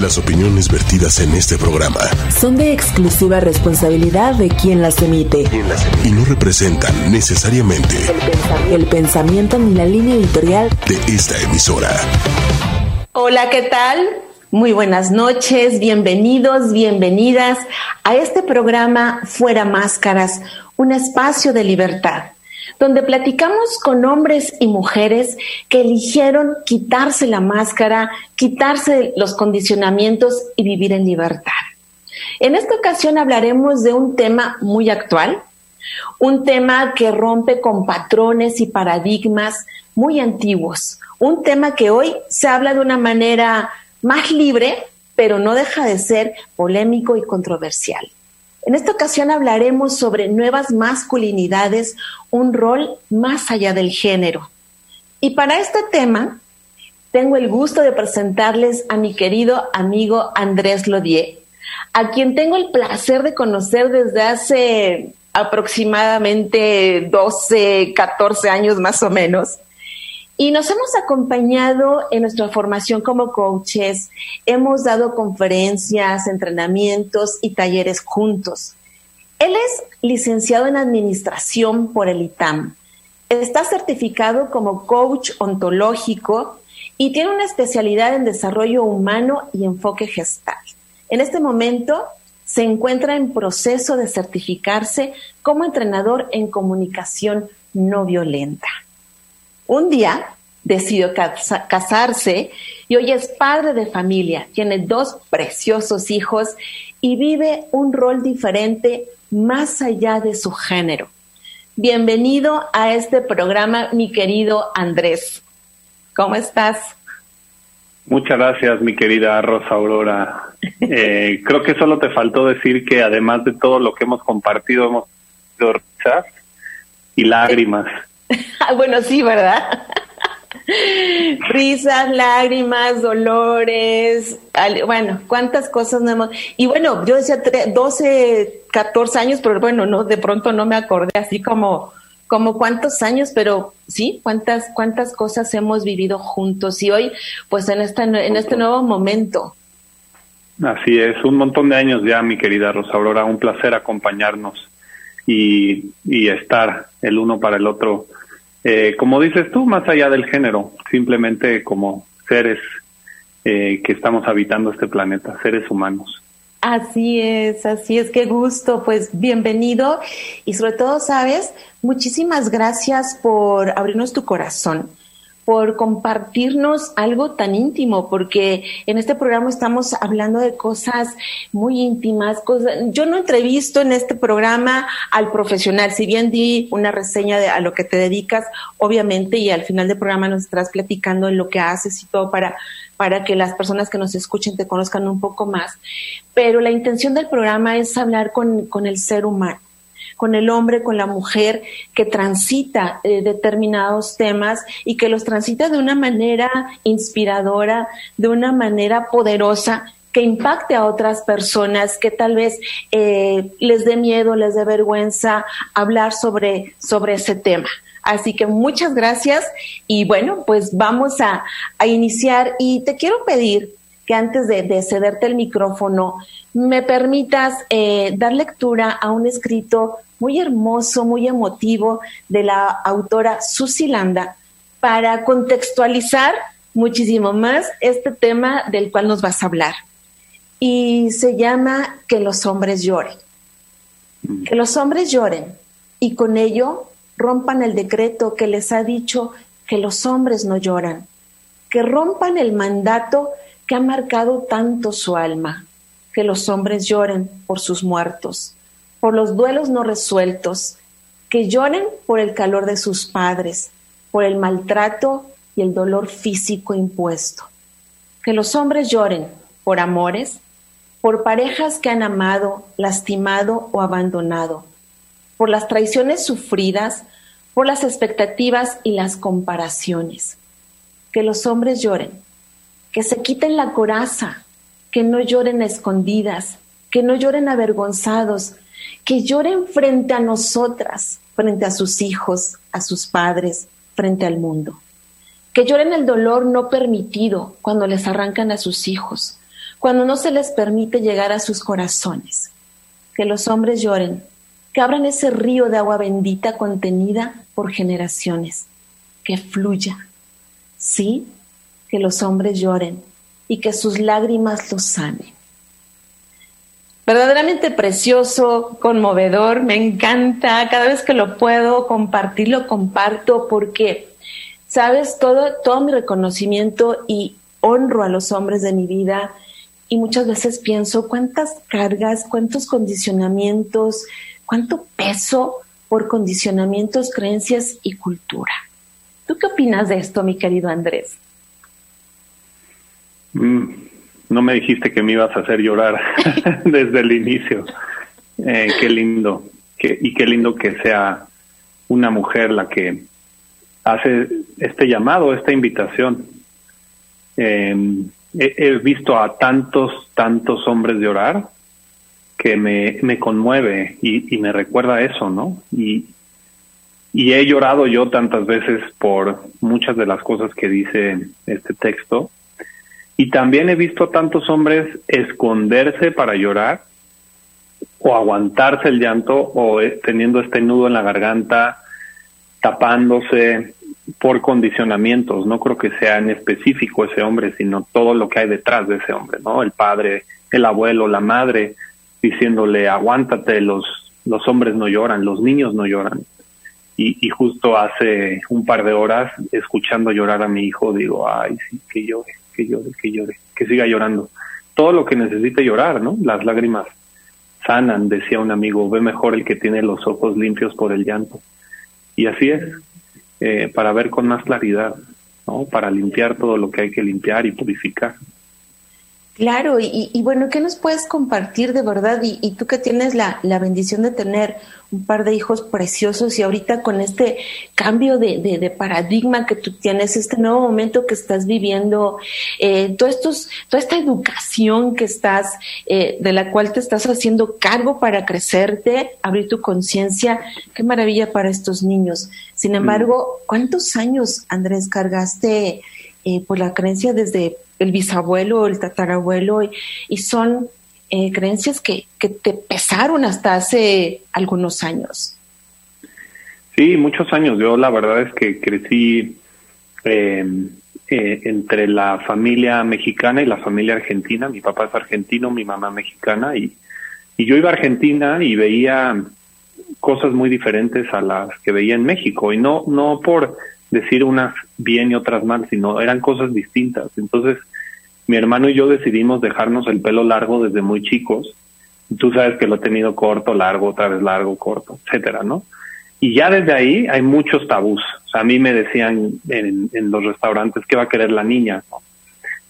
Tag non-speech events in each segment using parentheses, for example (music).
Las opiniones vertidas en este programa son de exclusiva responsabilidad de quien las emite y no representan necesariamente el pensamiento ni la línea editorial de esta emisora. Hola, ¿qué tal? Muy buenas noches, bienvenidos, bienvenidas a este programa Fuera Máscaras, un espacio de libertad donde platicamos con hombres y mujeres que eligieron quitarse la máscara, quitarse los condicionamientos y vivir en libertad. En esta ocasión hablaremos de un tema muy actual, un tema que rompe con patrones y paradigmas muy antiguos, un tema que hoy se habla de una manera más libre, pero no deja de ser polémico y controversial. En esta ocasión hablaremos sobre nuevas masculinidades, un rol más allá del género. Y para este tema, tengo el gusto de presentarles a mi querido amigo Andrés Lodier, a quien tengo el placer de conocer desde hace aproximadamente 12, 14 años más o menos. Y nos hemos acompañado en nuestra formación como coaches, hemos dado conferencias, entrenamientos y talleres juntos. Él es licenciado en Administración por el ITAM. Está certificado como coach ontológico y tiene una especialidad en desarrollo humano y enfoque gestal. En este momento se encuentra en proceso de certificarse como entrenador en comunicación no violenta. Un día decidió casarse y hoy es padre de familia, tiene dos preciosos hijos y vive un rol diferente más allá de su género. Bienvenido a este programa, mi querido Andrés. ¿Cómo estás? Muchas gracias, mi querida Rosa Aurora. (laughs) Eh, creo que solo te faltó decir que además de todo lo que hemos compartido, hemos tenido risas y lágrimas. (laughs) bueno, sí, ¿verdad? (laughs) Risas, lágrimas, dolores, bueno, cuántas cosas no hemos... Y bueno, yo decía 12, 14 años, pero bueno, no, de pronto no me acordé así como, como cuántos años, pero sí, cuántas, cuántas cosas hemos vivido juntos y hoy, pues en, esta, en este nuevo momento. Así es, un montón de años ya, mi querida Rosa Aurora, un placer acompañarnos y, y estar el uno para el otro. Eh, como dices tú, más allá del género, simplemente como seres eh, que estamos habitando este planeta, seres humanos. Así es, así es, qué gusto, pues bienvenido. Y sobre todo, sabes, muchísimas gracias por abrirnos tu corazón por compartirnos algo tan íntimo, porque en este programa estamos hablando de cosas muy íntimas. Cosas, yo no entrevisto en este programa al profesional, si bien di una reseña de a lo que te dedicas, obviamente, y al final del programa nos estás platicando en lo que haces y todo para, para que las personas que nos escuchen te conozcan un poco más. Pero la intención del programa es hablar con, con el ser humano con el hombre, con la mujer que transita eh, determinados temas y que los transita de una manera inspiradora, de una manera poderosa que impacte a otras personas que tal vez eh, les dé miedo, les dé vergüenza hablar sobre, sobre ese tema. Así que muchas gracias y bueno, pues vamos a, iniciar y te quiero pedir que antes de, cederte el micrófono me permitas eh, dar lectura a un escrito muy hermoso, muy emotivo de la autora Susi Landa para contextualizar muchísimo más este tema del cual nos vas a hablar. Y se llama Que los hombres lloren. Mm. Que los hombres lloren y con ello rompan el decreto que les ha dicho que los hombres no lloran. Que rompan el mandato que ha marcado tanto su alma. Que los hombres lloren por sus muertos por los duelos no resueltos, que lloren por el calor de sus padres, por el maltrato y el dolor físico impuesto. Que los hombres lloren por amores, por parejas que han amado, lastimado o abandonado, por las traiciones sufridas, por las expectativas y las comparaciones. Que los hombres lloren, que se quiten la coraza, que no lloren a escondidas, que no lloren avergonzados, que lloren frente a nosotras, frente a sus hijos, a sus padres, frente al mundo. Que lloren el dolor no permitido cuando les arrancan a sus hijos, cuando no se les permite llegar a sus corazones. Que los hombres lloren, que abran ese río de agua bendita contenida por generaciones, que fluya. Sí, que los hombres lloren y que sus lágrimas los sanen. Verdaderamente precioso, conmovedor, me encanta. Cada vez que lo puedo compartir, lo comparto porque, sabes, todo, todo mi reconocimiento y honro a los hombres de mi vida y muchas veces pienso cuántas cargas, cuántos condicionamientos, cuánto peso por condicionamientos, creencias y cultura. ¿Tú qué opinas de esto, mi querido Andrés? Mm, no me dijiste que me ibas a hacer llorar (laughs) desde el inicio. Eh, qué lindo. y qué lindo que sea una mujer la que hace este llamado, esta invitación. Em, he, visto a tantos, tantos hombres llorar que me, me conmueve y, me recuerda eso, ¿no? Y he llorado yo tantas veces por muchas de las cosas que dice este texto. Y también he visto a tantos hombres esconderse para llorar o aguantarse el llanto o eh, teniendo este nudo en la garganta, tapándose por condicionamientos. No creo que sea en específico ese hombre, sino todo lo que hay detrás de ese hombre, ¿no? El padre, el abuelo, la madre, diciéndole, aguántate, los, los hombres no lloran, los niños no lloran. Y, y justo hace un par de horas, escuchando llorar a mi hijo, digo, ay, sí, que llore, que llore, que llore, que siga llorando. Todo lo que necesite llorar, ¿no? Las lágrimas sanan, decía un amigo, ve mejor el que tiene los ojos limpios por el llanto. Y así es, eh, para ver con más claridad, ¿no? Para limpiar todo lo que hay que limpiar y purificar. Claro, y, bueno, ¿qué nos puedes compartir de verdad? Y, tú que tienes la, la, bendición de tener un par de hijos preciosos y ahorita con este cambio de, de, paradigma que tú tienes, este nuevo momento que estás viviendo, eh, estos, toda esta educación que estás, eh, de la cual te estás haciendo cargo para crecerte, abrir tu conciencia, qué maravilla para estos niños. Sin mm. embargo, ¿cuántos años, Andrés, cargaste eh, por la creencia desde el bisabuelo, el tatarabuelo, y, son eh, creencias que, que te pesaron hasta hace algunos años. Sí, muchos años. Yo la verdad es que crecí em, eh, entre la familia mexicana y la familia argentina. Mi papá es argentino, mi mamá mexicana, y, y yo iba a Argentina y veía cosas muy diferentes a las que veía en México. Y no, no por decir unas bien y otras mal, sino eran cosas distintas. Entonces, mi hermano y yo decidimos dejarnos el pelo largo desde muy chicos. Tú sabes que lo he tenido corto, largo, otra vez largo, corto, etcétera, ¿no? Y ya desde ahí hay muchos tabús. O sea, a mí me decían en, en los restaurantes que va a querer la niña,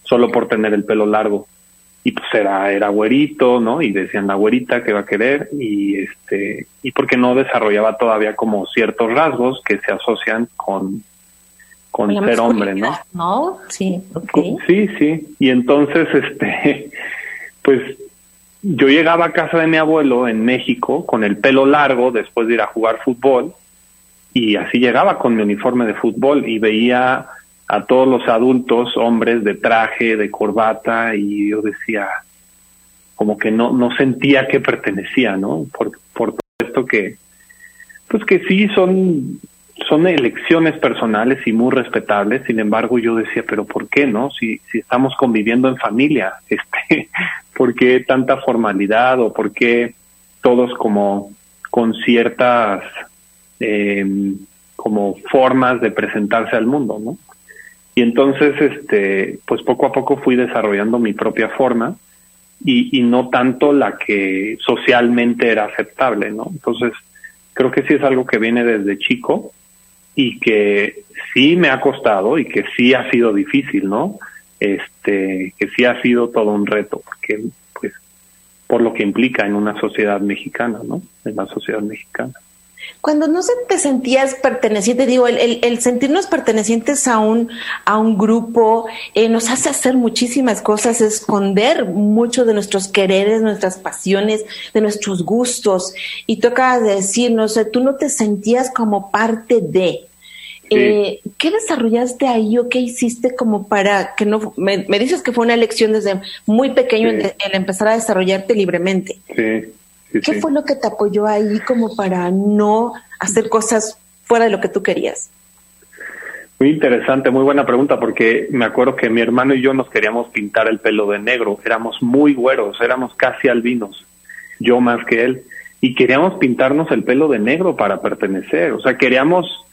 solo por tener el pelo largo. Y pues era, era güerito, ¿no? Y decían la güerita que va a querer y este, y porque no desarrollaba todavía como ciertos rasgos que se asocian con con ser hombre, ¿no? ¿no? Sí, Sí, sí. Y entonces, este, (laughs) pues yo llegaba a casa de mi abuelo en México con el pelo largo después de ir a jugar fútbol y así llegaba con mi uniforme de fútbol y veía a todos los adultos, hombres de traje, de corbata y yo decía como que no no sentía que pertenecía, ¿no? Por por todo esto que pues que sí son son elecciones personales y muy respetables, sin embargo yo decía, pero ¿por qué no? Si, si estamos conviviendo en familia, (laughs) este, ¿por qué tanta formalidad o por qué todos como con ciertas em, como formas de presentarse al mundo, ¿no? Y entonces, este, pues poco a poco fui desarrollando mi propia forma y, y no tanto la que socialmente era aceptable, ¿no? Entonces, creo que sí es algo que viene desde chico y que sí me ha costado y que sí ha sido difícil, ¿no? Este, que sí ha sido todo un reto, porque pues por lo que implica en una sociedad mexicana, ¿no? En la sociedad mexicana. Cuando no se te sentías perteneciente, digo, el, el, sentirnos pertenecientes a un, a un grupo eh, nos hace hacer muchísimas cosas, esconder mucho de nuestros quereres, nuestras pasiones, de nuestros gustos. Y toca decir, no sé, tú no te sentías como parte de. Eh, ¿Qué desarrollaste ahí o qué hiciste como para que no... Me, dices que fue una elección desde muy pequeño el, empezar a desarrollarte libremente. Sí. ¿Qué fue lo que te apoyó ahí como para no hacer cosas fuera de lo que tú querías? Muy interesante, muy buena pregunta, porque me acuerdo que mi hermano y yo nos queríamos pintar el pelo de negro, éramos muy güeros, éramos casi albinos, yo más que él, y queríamos pintarnos el pelo de negro para pertenecer, o sea, queríamos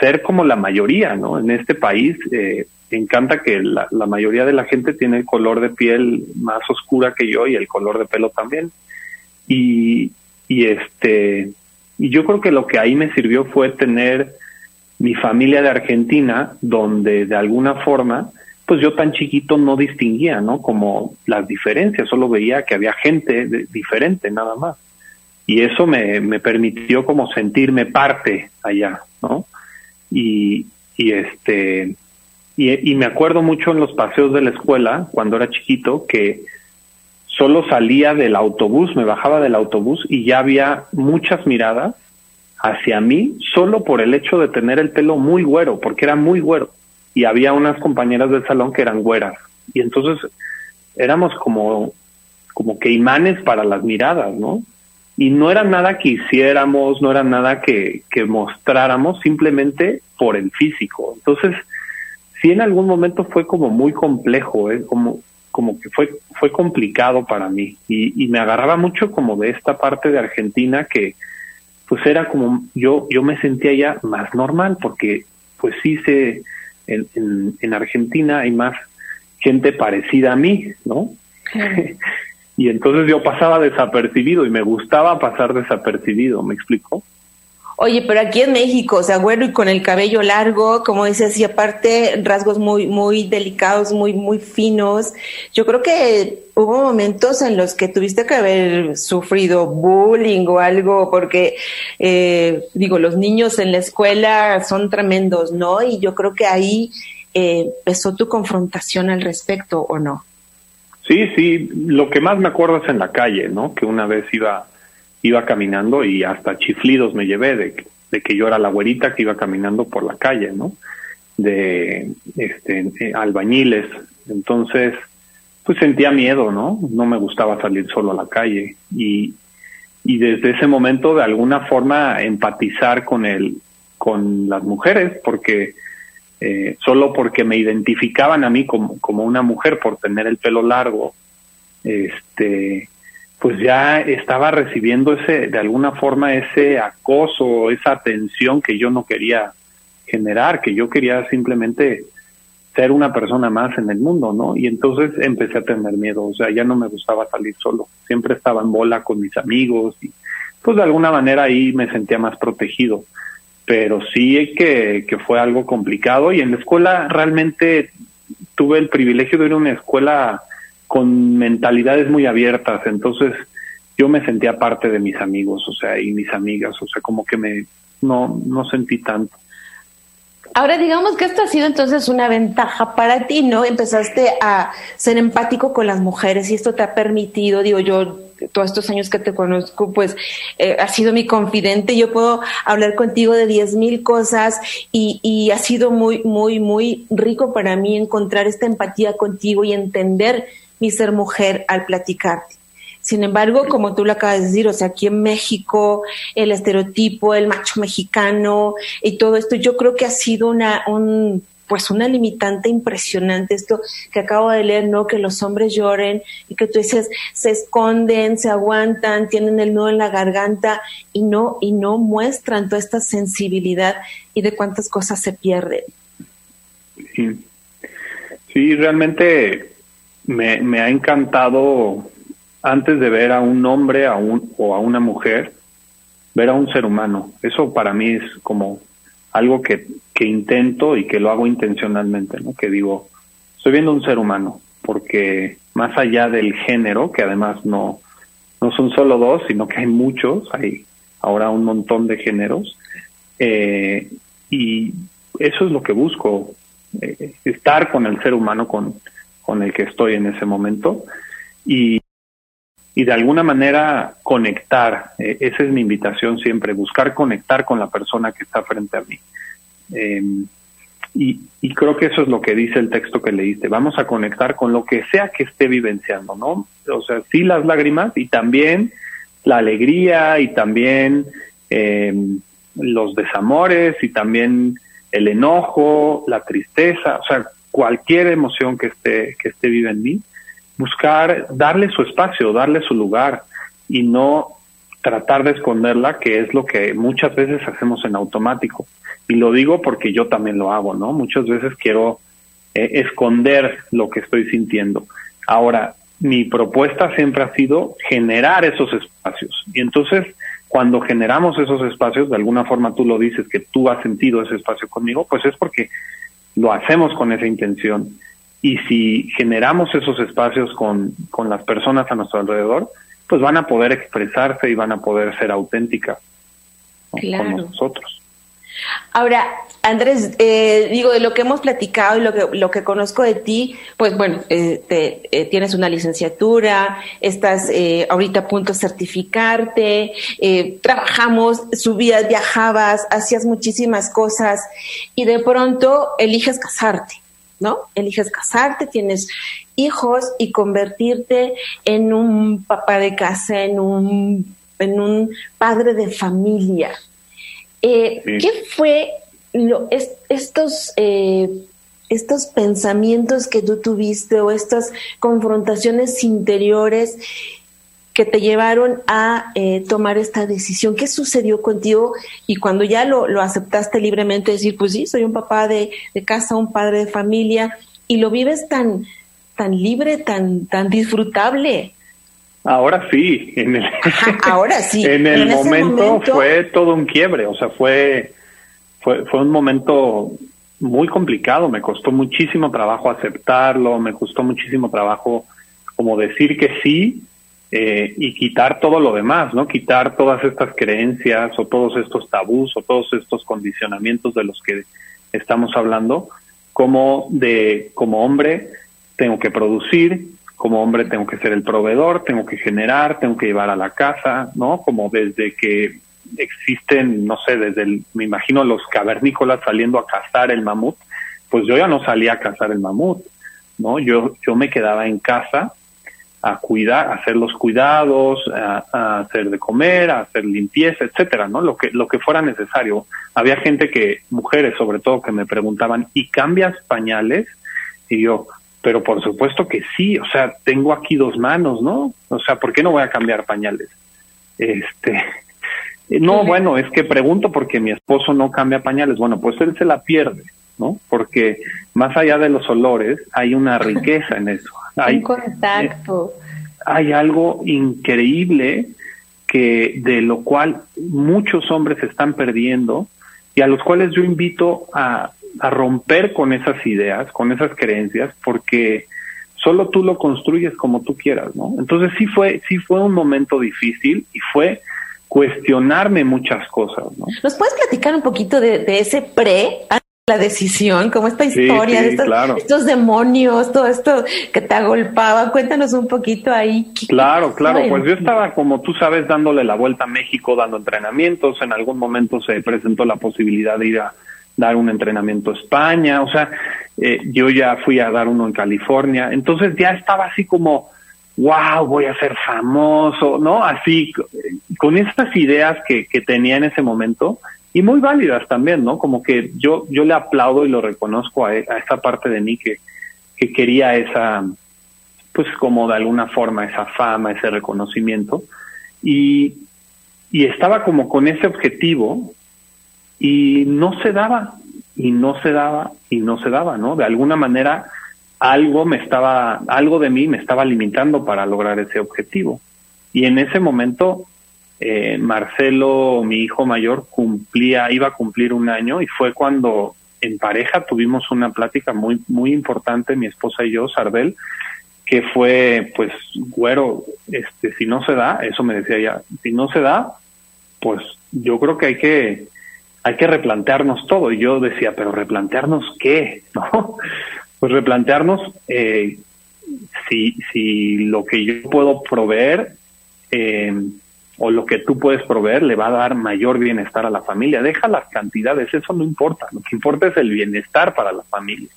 ser como la mayoría, ¿no? En este país eh, encanta que la, la, mayoría de la gente tiene el color de piel más oscura que yo y el color de pelo también. Y, y este, y yo creo que lo que ahí me sirvió fue tener mi familia de Argentina, donde de alguna forma, pues yo tan chiquito no distinguía, ¿no? Como las diferencias, solo veía que había gente diferente, nada más. Y eso me, me permitió como sentirme parte allá, ¿no? Y, y este, y, y me acuerdo mucho en los paseos de la escuela, cuando era chiquito, que solo salía del autobús, me bajaba del autobús y ya había muchas miradas hacia mí solo por el hecho de tener el pelo muy güero, porque era muy güero. Y había unas compañeras del salón que eran güeras. Y entonces éramos como, como que imanes para las miradas, ¿no? Y no era nada que hiciéramos, no era nada que, que mostráramos, simplemente por el físico. Entonces, sí en algún momento fue como muy complejo, ¿eh? como, como que fue, fue complicado para mí. Y, y me agarraba mucho como de esta parte de Argentina que, pues era como yo yo me sentía ya más normal porque pues sí se en, en, Argentina hay más gente parecida a mí, ¿no? (laughs) y entonces yo pasaba desapercibido y me gustaba pasar desapercibido, ¿me explico? Oye, pero aquí en México, o sea, güero y con el cabello largo, como dices, y aparte rasgos muy, muy delicados, muy, muy finos. Yo creo que hubo momentos en los que tuviste que haber sufrido bullying o algo, porque, eh, digo, los niños en la escuela son tremendos, ¿no? Y yo creo que ahí eh, empezó tu confrontación al respecto, ¿o no? Sí, sí, lo que más me acuerdo es en la calle, ¿no? Que una vez iba iba caminando y hasta chiflidos me llevé de, de que yo era la güerita que iba caminando por la calle, ¿no? De este, albañiles. Entonces, pues sentía miedo, ¿no? No me gustaba salir solo a la calle y, y desde ese momento de alguna forma empatizar con el, con las mujeres porque eh, solo porque me identificaban a mí como, como una mujer por tener el pelo largo, este, pues ya estaba recibiendo ese, de alguna forma, ese acoso, esa atención que yo no quería generar, que yo quería simplemente ser una persona más en el mundo, ¿no? Y entonces empecé a tener miedo, o sea, ya no me gustaba salir solo, siempre estaba en bola con mis amigos y pues de alguna manera ahí me sentía más protegido, pero sí que, que fue algo complicado y en la escuela realmente tuve el privilegio de ir a una escuela con mentalidades muy abiertas, entonces yo me sentía parte de mis amigos, o sea, y mis amigas, o sea, como que me no no sentí tanto. Ahora digamos que esto ha sido entonces una ventaja para ti, ¿no? Empezaste a ser empático con las mujeres y esto te ha permitido, digo yo, todos estos años que te conozco, pues eh, has sido mi confidente, yo puedo hablar contigo de diez mil cosas y, y ha sido muy, muy, muy rico para mí encontrar esta empatía contigo y entender mi ser mujer al platicarte. Sin embargo, como tú lo acabas de decir, o sea, aquí en México, el estereotipo, el macho mexicano y todo esto, yo creo que ha sido una, un, pues una limitante impresionante esto que acabo de leer, ¿no? Que los hombres lloren y que tú dices, se esconden, se aguantan, tienen el nudo en la garganta y no, y no muestran toda esta sensibilidad y de cuántas cosas se pierden. Sí, sí realmente me, me ha encantado antes de ver a un hombre a un, o a una mujer, ver a un ser humano. Eso para mí es como algo que, que intento y que lo hago intencionalmente, ¿no? Que digo, estoy viendo un ser humano, porque más allá del género, que además no, no son solo dos, sino que hay muchos, hay ahora un montón de géneros, eh, y eso es lo que busco, eh, estar con el ser humano, con, con el que estoy en ese momento y, y de alguna manera conectar. Eh, esa es mi invitación siempre, buscar conectar con la persona que está frente a mí. Em, y, y, creo que eso es lo que dice el texto que leíste. Vamos a conectar con lo que sea que esté vivenciando, ¿no? O sea, sí las lágrimas y también la alegría y también eh, los desamores y también el enojo, la tristeza, o sea, cualquier emoción que esté, que esté viva en mí, buscar darle su espacio, darle su lugar y no tratar de esconderla, que es lo que muchas veces hacemos en automático. Y lo digo porque yo también lo hago, ¿no? Muchas veces quiero eh, esconder lo que estoy sintiendo. Ahora, mi propuesta siempre ha sido generar esos espacios. Y entonces, cuando generamos esos espacios, de alguna forma tú lo dices, que tú has sentido ese espacio conmigo, pues es porque lo hacemos con esa intención. Y si generamos esos espacios con, con las personas a nuestro alrededor, pues van a poder expresarse y van a poder ser auténticas con nosotros. Ahora, Andrés, eh, digo, de lo que hemos platicado y lo que, lo que conozco de ti, pues bueno, eh, eh, tienes una licenciatura, estás ahorita a punto de certificarte, trabajamos, subías, viajabas, hacías muchísimas cosas y de pronto eliges casarte, ¿no? Eliges casarte, tienes hijos y convertirte en un papá de casa, en un, en un padre de familia. Eh, ¿Qué fue lo, estos, eh, estos pensamientos que tú tuviste o estas confrontaciones interiores que te llevaron a eh, tomar esta decisión? ¿Qué sucedió contigo? Y cuando ya lo, lo aceptaste libremente, decir, pues sí, soy un papá de, de, casa, un padre de familia, y lo vives tan, tan libre, tan, tan disfrutable. Ahora sí, en el, ahora sí. (laughs) en el momento, fue todo un quiebre, o sea, fue, fue, fue un momento muy complicado, me costó muchísimo trabajo aceptarlo, me costó muchísimo trabajo como decir que sí eh, y quitar todo lo demás, ¿no? Quitar todas estas creencias o todos estos tabús o todos estos condicionamientos de los que estamos hablando, como de como hombre tengo que producir, como hombre tengo que ser el proveedor, tengo que generar, tengo que llevar a la casa, ¿no? Como desde que existen, no sé, desde el, me imagino los cavernícolas saliendo a cazar el mamut, pues yo ya no salía a cazar el mamut, ¿no? Yo, yo me quedaba en casa a cuidar, a hacer los cuidados, a, hacer de comer, a hacer limpieza, etcétera, ¿no? Lo que, lo que fuera necesario. Había gente que, mujeres sobre todo, que me preguntaban, ¿y cambias pañales? Y yo, pero por supuesto que sí, o sea, tengo aquí dos manos, ¿no? O sea, ¿por qué no voy a cambiar pañales? Este, no, bueno, es que pregunto porque mi esposo no cambia pañales. Bueno, pues él se la pierde, ¿no? Porque más allá de los olores, hay una riqueza en eso. (laughs) Hay un contacto. hay algo increíble que de lo cual muchos hombres están perdiendo y a los cuales yo invito a a romper con esas ideas, con esas creencias, porque solo tú lo construyes como tú quieras, ¿no? Entonces sí fue, sí fue un momento difícil y fue cuestionarme muchas cosas, ¿no? ¿Nos puedes platicar un poquito de, ese pre la decisión, como esta historia de estos, demonios, todo esto que te agolpaba. Cuéntanos un poquito ahí. Claro, claro, pues yo estaba, como tú sabes, dándole la vuelta a México, dando entrenamientos. En algún momento se presentó la posibilidad de ir a, dar un entrenamiento a España, o sea, eh, yo ya fui a dar uno en California, entonces ya estaba así como, wow, voy a ser famoso, ¿no? Así, con estas ideas que, que tenía en ese momento, y muy válidas también, ¿no? Como que yo, yo le aplaudo y lo reconozco a, a esa parte de mí que, que quería esa, pues como de alguna forma esa fama, ese reconocimiento, y, y estaba como con ese objetivo, y no se daba, y no se daba, y no se daba, ¿no? De alguna manera algo me estaba, algo de mí me estaba limitando para lograr ese objetivo. Y en ese momento, eh, Marcelo, mi hijo mayor, cumplía, iba a cumplir un año y fue cuando en pareja tuvimos una plática muy, muy importante, mi esposa y yo, Sarbel, que fue, pues, güero, este, si no se da, eso me decía ella, si no se da, pues yo creo que hay que hay que replantearnos todo. Y yo decía, pero replantearnos qué, (laughs) ¿no? Pues replantearnos eh, si, si lo que yo puedo proveer eh, o lo que tú puedes proveer le va a dar mayor bienestar a la familia. Deja las cantidades, eso no importa. Lo que importa es el bienestar para la familia.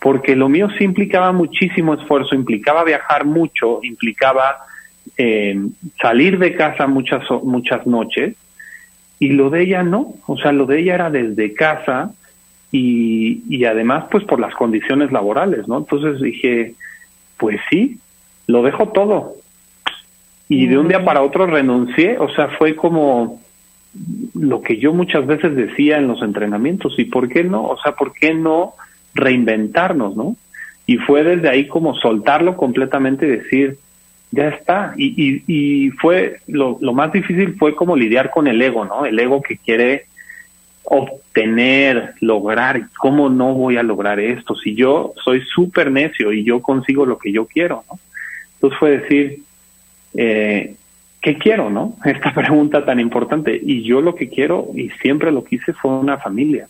Porque lo mío sí implicaba muchísimo esfuerzo, implicaba viajar mucho, implicaba eh, salir de casa muchas, muchas noches, y lo de ella no. O sea, lo de ella era desde casa y, y además, pues por las condiciones laborales, ¿no? Entonces dije, pues sí, lo dejo todo y de un día para otro renuncié, o sea, fue como lo que yo muchas veces decía en los entrenamientos, ¿y por qué no? O sea, ¿por qué no reinventarnos, no? Y fue desde ahí como soltarlo completamente y decir, ya está. Y, y, y fue, lo, lo más difícil fue como lidiar con el ego, ¿no? El ego que quiere obtener, lograr, ¿cómo no voy a lograr esto? Si yo soy súper necio y yo consigo lo que yo quiero, ¿no? Entonces fue decir, eh, ¿qué quiero, no? (laughs) Esta pregunta tan importante. Y yo lo que quiero, y siempre lo quise, fue una familia.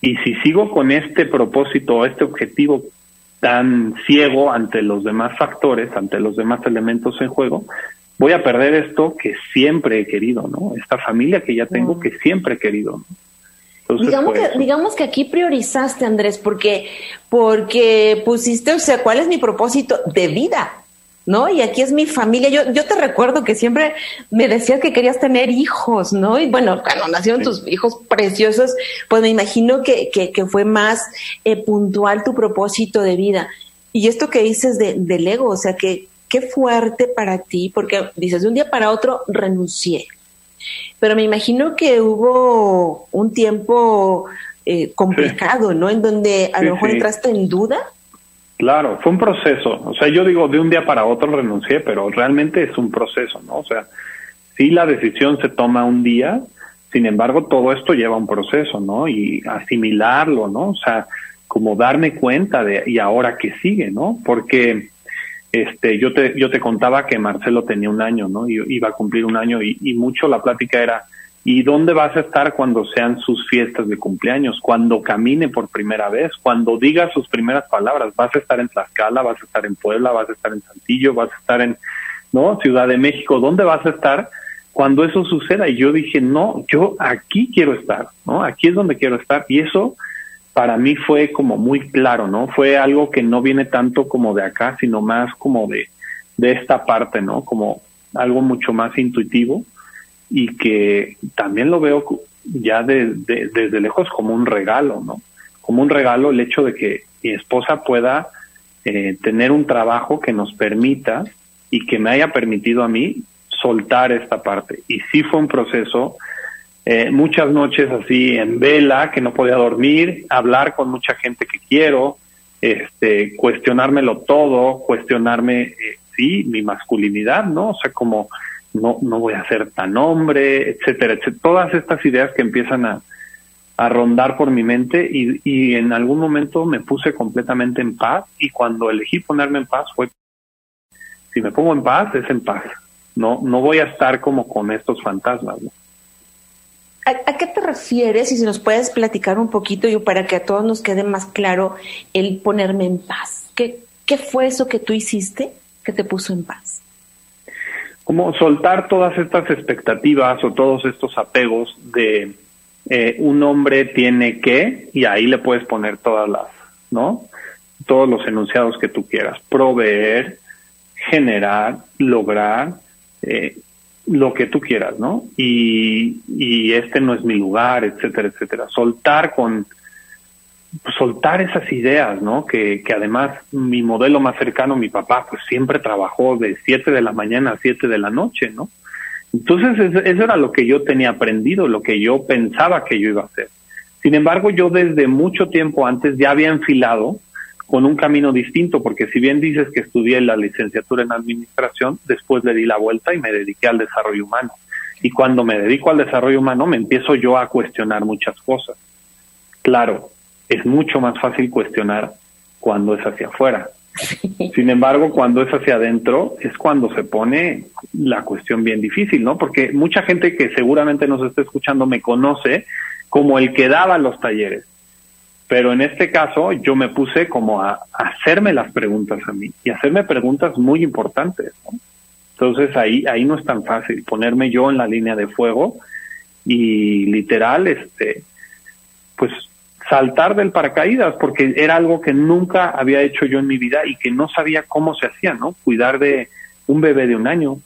Y si sigo con este propósito, este objetivo tan ciego ante los demás factores, ante los demás elementos en juego, voy a perder esto que siempre he querido, ¿no? Esta familia que ya tengo, que siempre he querido. digamos, que, digamos que aquí priorizaste, Andrés, porque, porque pusiste, o sea, ¿cuál es mi propósito de vida? ¿No? Y aquí es mi familia. Yo, yo te recuerdo que siempre me decías que querías tener hijos, ¿no? Y bueno, cuando nacieron tus hijos preciosos, pues me imagino que, que, que fue más eh, puntual tu propósito de vida. Y esto que dices de, del ego, o sea, que qué fuerte para ti, porque dices, de un día para otro renuncié. Pero me imagino que hubo un tiempo eh, complicado, ¿no? En donde a lo mejor entraste en duda Claro, fue un proceso. O sea, yo digo, de un día para otro renuncié, pero realmente es un proceso, ¿no? O sea, sí la decisión se toma un día, sin embargo, todo esto lleva un proceso, ¿no? Y asimilarlo, ¿no? O sea, como darme cuenta de, y ahora qué sigue, ¿no? Porque este, yo te, yo te contaba que Marcelo tenía un año, ¿no? Y iba a cumplir un año y, y mucho la plática era, ¿Y dónde vas a estar cuando sean sus fiestas de cumpleaños? Cuando camine por primera vez, cuando diga sus primeras palabras. Vas a estar en Tlaxcala, vas a estar en Puebla, vas a estar en Santillo, vas a estar en no Ciudad de México. ¿Dónde vas a estar cuando eso suceda? Y yo dije, no, yo aquí quiero estar, ¿no? Aquí es donde quiero estar. Y eso para mí fue como muy claro, ¿no? Fue algo que no viene tanto como de acá, sino más como de, de esta parte, ¿no? Como algo mucho más intuitivo y que también lo veo ya de, desde lejos como un regalo, ¿no? Como un regalo el hecho de que mi esposa pueda eh, tener un trabajo que nos permita y que me haya permitido a mí soltar esta parte. Y sí fue un proceso, eh, muchas noches así en vela, que no podía dormir, hablar con mucha gente que quiero, este, cuestionármelo todo, cuestionarme, eh, sí, mi masculinidad, ¿no? O sea, como no, no voy a ser tan hombre, etcétera, etcétera. Todas estas ideas que empiezan a, a rondar por mi mente y, y en algún momento me puse completamente en paz y cuando elegí ponerme en paz fue, si me pongo en paz, es en paz. No, no voy a estar como con estos fantasmas. ¿A, qué te refieres? Y si nos puedes platicar un poquito yo para que a todos nos quede más claro el ponerme en paz. ¿Qué, qué fue eso que tú hiciste que te puso en paz? Como soltar todas estas expectativas o todos estos apegos de eh, un hombre tiene que, y ahí le puedes poner todas las, ¿no? Todos los enunciados que tú quieras, proveer, generar, lograr, eh, lo que tú quieras, ¿no? Y, y este no es mi lugar, etcétera, etcétera. Soltar con, soltar esas ideas, ¿no? Que, que además mi modelo más cercano, mi papá, pues siempre trabajó de 7 de la mañana a 7 de la noche, ¿no? Entonces eso era lo que yo tenía aprendido, lo que yo pensaba que yo iba a hacer. Sin embargo, yo desde mucho tiempo antes ya había enfilado con un camino distinto, porque si bien dices que estudié la licenciatura en administración, después le di la vuelta y me dediqué al desarrollo humano. Y cuando me dedico al desarrollo humano, me empiezo yo a cuestionar muchas cosas. Claro, es mucho más fácil cuestionar cuando es hacia afuera. Sin embargo, cuando es hacia adentro es cuando se pone la cuestión bien difícil, ¿no? Porque mucha gente que seguramente nos está escuchando me conoce como el que daba los talleres. Pero en este caso yo me puse como a, hacerme las preguntas a mí y hacerme preguntas muy importantes, ¿no? Entonces ahí, ahí no es tan fácil ponerme yo en la línea de fuego y literal, este, pues saltar del paracaídas, porque era algo que nunca había hecho yo en mi vida y que no sabía cómo se hacía, ¿no? Cuidar de un bebé de un año.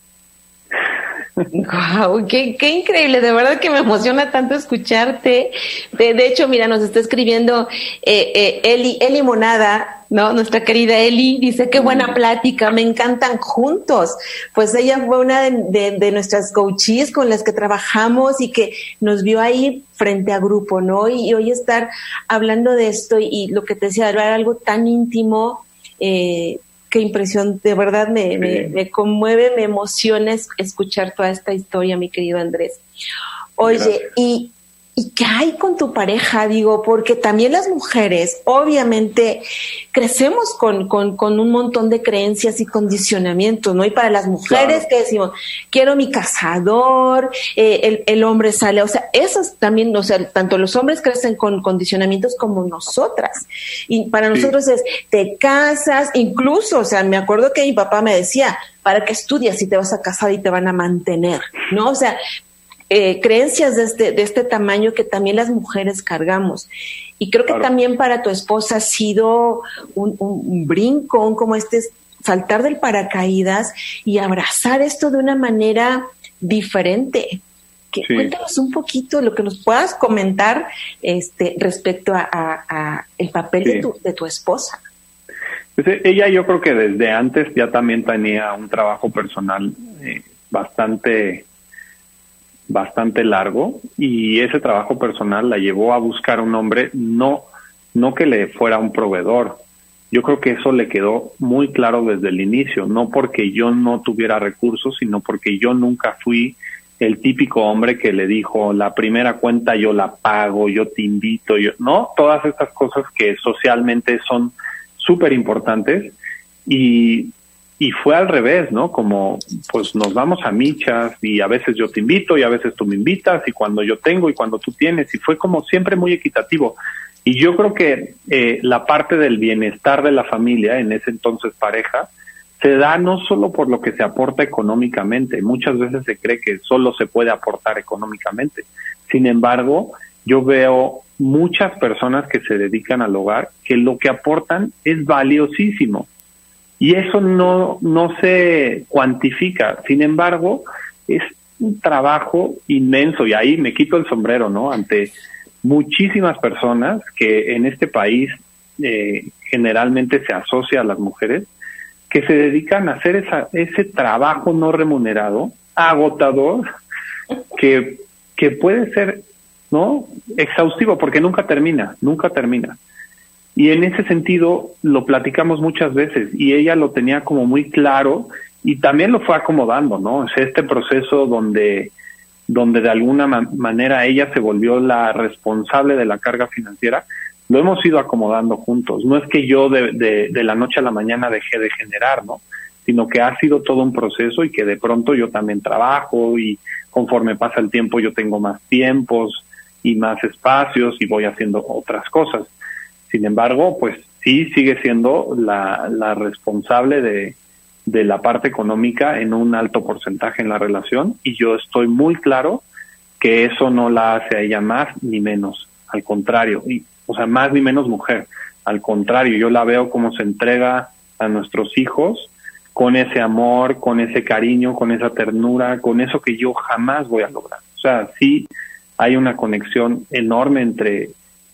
Wow, qué, qué, increíble, de verdad que me emociona tanto escucharte. De, de hecho, mira, nos está escribiendo eh, eh, Eli, Eli Monada, ¿no? Nuestra querida Eli dice, qué buena plática, me encantan juntos. Pues ella fue una de, de, nuestras coaches con las que trabajamos y que nos vio ahí frente a grupo, ¿no? Y, hoy estar hablando de esto y, lo que te decía, hablar algo tan íntimo, eh, qué impresión, de verdad me, me, conmueve, me emociona escuchar toda esta historia, mi querido Andrés. Oye, y ¿Y qué hay con tu pareja? Digo, porque también las mujeres, obviamente, crecemos con, con, un montón de creencias y condicionamientos, ¿no? Y para las mujeres que decimos, quiero mi cazador, eh, el, el, hombre sale, o sea, esas también, o sea, tanto los hombres crecen con condicionamientos como nosotras. Y para nosotros es, te casas, incluso, o sea, me acuerdo que mi papá me decía, para que estudias si te vas a casar y te van a mantener, ¿no? O sea, eh, creencias de este, de este tamaño que también las mujeres cargamos. Y creo que también para tu esposa ha sido un, un, brinco, como este saltar del paracaídas y abrazar esto de una manera diferente. Que, Cuéntanos un poquito lo que nos puedas comentar este, respecto a, el papel de, tu, de tu esposa. Pues eh, ella yo creo que desde antes ya también tenía un trabajo personal eh, bastante bastante largo y ese trabajo personal la llevó a buscar un hombre no no que le fuera un proveedor. Yo creo que eso le quedó muy claro desde el inicio, no porque yo no tuviera recursos, sino porque yo nunca fui el típico hombre que le dijo, la primera cuenta yo la pago, yo te invito, yo, no, todas estas cosas que socialmente son súper importantes y y fue al revés, ¿no? Como pues nos vamos a michas y a veces yo te invito y a veces tú me invitas y cuando yo tengo y cuando tú tienes y fue como siempre muy equitativo. Y yo creo que eh, la parte del bienestar de la familia, en ese entonces pareja, se da no solo por lo que se aporta económicamente, muchas veces se cree que solo se puede aportar económicamente. Sin embargo, yo veo muchas personas que se dedican al hogar que lo que aportan es valiosísimo y eso no, no se cuantifica. Sin embargo, es un trabajo inmenso y ahí me quito el sombrero, ¿no? Ante muchísimas personas que en este país eh, generalmente se asocia a las mujeres que se dedican a hacer esa, ese trabajo no remunerado, agotador, que, que puede ser, ¿no? Exhaustivo porque nunca termina, nunca termina. Y en ese sentido lo platicamos muchas veces y ella lo tenía como muy claro y también lo fue acomodando, ¿no? Es este proceso donde, donde de alguna manera ella se volvió la responsable de la carga financiera, lo hemos ido acomodando juntos. No es que yo de, de, de la noche a la mañana dejé de generar, ¿no? Sino que ha sido todo un proceso y que de pronto yo también trabajo y conforme pasa el tiempo yo tengo más tiempos y más espacios y voy haciendo otras cosas. Sin embargo, pues sí sigue siendo la, responsable de, de la parte económica en un alto porcentaje en la relación y yo estoy muy claro que eso no la hace a ella más ni menos, al contrario, y, o sea, más ni menos mujer, al contrario, yo la veo como se entrega a nuestros hijos con ese amor, con ese cariño, con esa ternura, con eso que yo jamás voy a lograr. O sea, sí hay una conexión enorme entre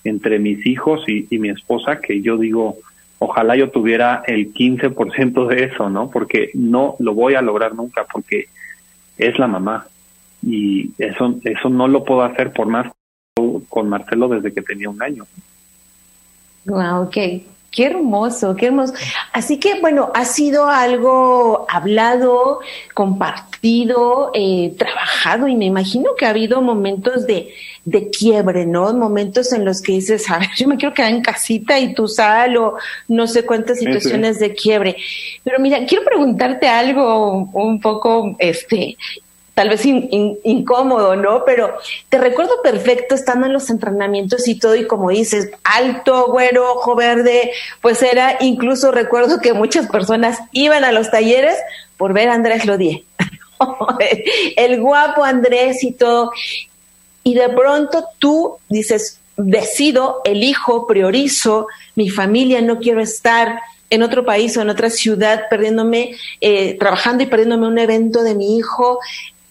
entre mis hijos y, mi esposa que yo digo, ojalá yo tuviera el 15% de eso, ¿no? Porque no lo voy a lograr nunca porque es la mamá y eso eso no lo puedo hacer por más con Marcelo desde que tenía un año. Wow, ok. Qué hermoso, qué hermoso. Así que, bueno, ha sido algo hablado, compartido, eh, trabajado y me imagino que ha habido momentos de, de quiebre, ¿no? Momentos en los que dices, a ver, (laughs) yo me quiero quedar en casita y tú sal o no sé cuántas situaciones de quiebre. Pero mira, quiero preguntarte algo un poco, este, tal vez incómodo, ¿no? Pero te recuerdo perfecto estando en los entrenamientos y todo, y como dices, alto, güero, ojo verde, pues era, incluso recuerdo que muchas personas iban a los talleres por ver a Andrés Lodier. (laughs) el guapo Andrés y todo. Y de pronto tú dices, decido, elijo, priorizo mi familia, no quiero estar en otro país o en otra ciudad perdiéndome, eh, trabajando y perdiéndome un evento de mi hijo,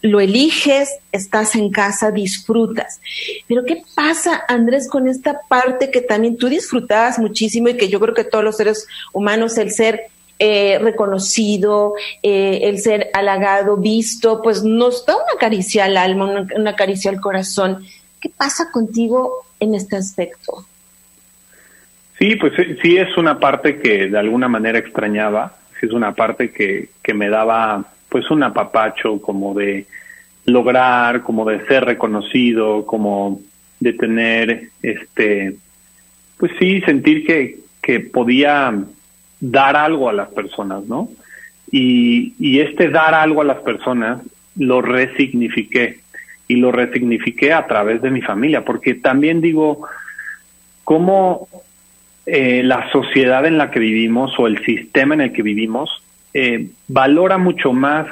lo eliges, estás en casa, disfrutas. Pero ¿qué pasa, Andrés, con esta parte que también tú disfrutabas muchísimo y que yo creo que todos los seres humanos, el ser eh, reconocido, eh, el ser halagado, visto, pues nos da una caricia al alma, una, una caricia al corazón. ¿Qué pasa contigo en este aspecto? Sí, pues sí es una parte que de alguna manera extrañaba, sí es una parte que, que me daba pues un apapacho como de lograr, como de ser reconocido, como de tener este pues sí sentir que, que podía dar algo a las personas, ¿no? Y, y este dar algo a las personas lo resignifiqué y lo resignifiqué a través de mi familia, porque también digo, cómo eh, la sociedad en la que vivimos o el sistema en el que vivimos eh, valora mucho más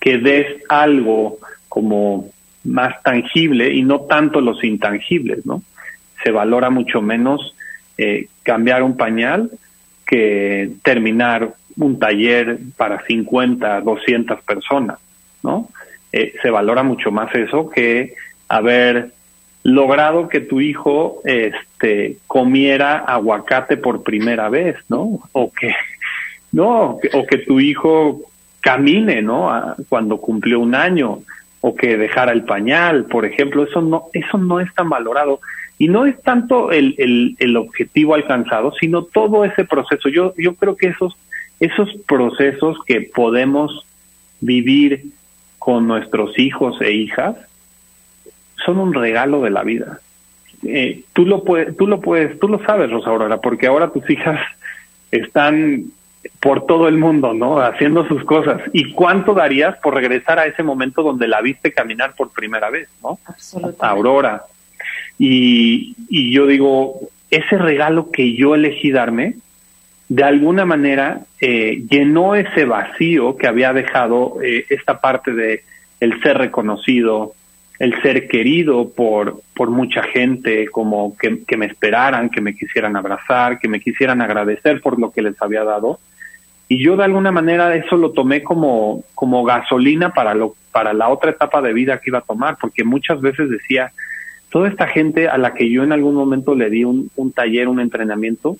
que des algo como más tangible y no tanto los intangibles, ¿no? Se valora mucho menos eh, cambiar un pañal que terminar un taller para 50, 200 personas, ¿no? Eh, se valora mucho más eso que haber logrado que tu hijo este comiera aguacate por primera vez, ¿no? O que no, o que tu hijo camine, ¿no? cuando cumplió un año o que dejara el pañal, por ejemplo, eso no eso no es tan valorado y no es tanto el, el, el objetivo alcanzado, sino todo ese proceso. Yo yo creo que esos esos procesos que podemos vivir con nuestros hijos e hijas son un regalo de la vida. Eh, tú lo puedes, tú lo puedes, tú lo sabes, Rosa Aurora, porque ahora tus hijas están por todo el mundo, ¿no? Haciendo sus cosas. ¿Y cuánto darías por regresar a ese momento donde la viste caminar por primera vez, ¿no? Aurora. Y, y yo digo, ese regalo que yo elegí darme, de alguna manera eh, llenó ese vacío que había dejado eh, esta parte de el ser reconocido, el ser querido por, por mucha gente, como que, me esperaran, que me quisieran abrazar, que me quisieran agradecer por lo que les había dado. Y yo de alguna manera eso lo tomé como, como gasolina para, lo, para la otra etapa de vida que iba a tomar, porque muchas veces decía, toda esta gente a la que yo en algún momento le di un, un taller, un entrenamiento,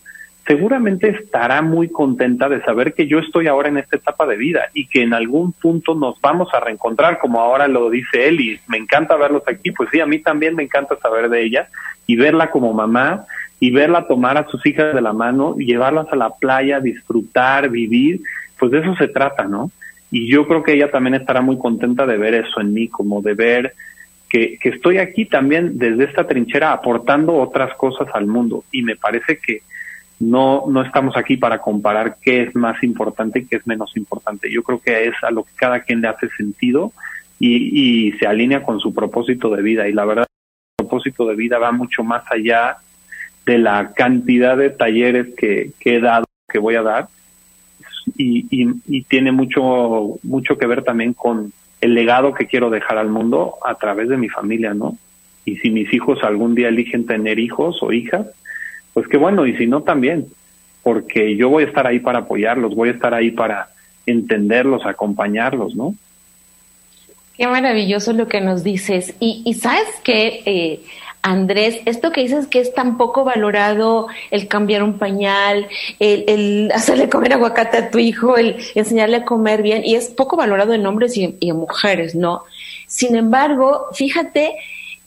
seguramente estará muy contenta de saber que yo estoy ahora en esta etapa de vida y que en algún punto nos vamos a reencontrar, como ahora lo dice él, y me encanta verlos aquí, pues sí, a mí también me encanta saber de ella y verla como mamá y verla tomar a sus hijas de la mano, y llevarlas a la playa, disfrutar, vivir, pues de eso se trata, ¿no? Y yo creo que ella también estará muy contenta de ver eso en mí, como de ver que, que estoy aquí también desde esta trinchera aportando otras cosas al mundo. Y me parece que no, no estamos aquí para comparar qué es más importante y qué es menos importante. Yo creo que es a lo que cada quien le hace sentido y, y se alinea con su propósito de vida. Y la verdad, el propósito de vida va mucho más allá de la cantidad de talleres que, que he dado, que voy a dar. Y, y, y tiene mucho, mucho que ver también con el legado que quiero dejar al mundo a través de mi familia, ¿no? Y si mis hijos algún día eligen tener hijos o hijas, pues qué bueno, y si no también, porque yo voy a estar ahí para apoyarlos, voy a estar ahí para entenderlos, acompañarlos, ¿no? Qué maravilloso lo que nos dices. Y, y sabes que, eh, Andrés, esto que dices que es tan poco valorado el cambiar un pañal, el, hacerle comer aguacate a tu hijo, el enseñarle a comer bien, y es poco valorado en hombres y en mujeres, ¿no? Sin embargo, fíjate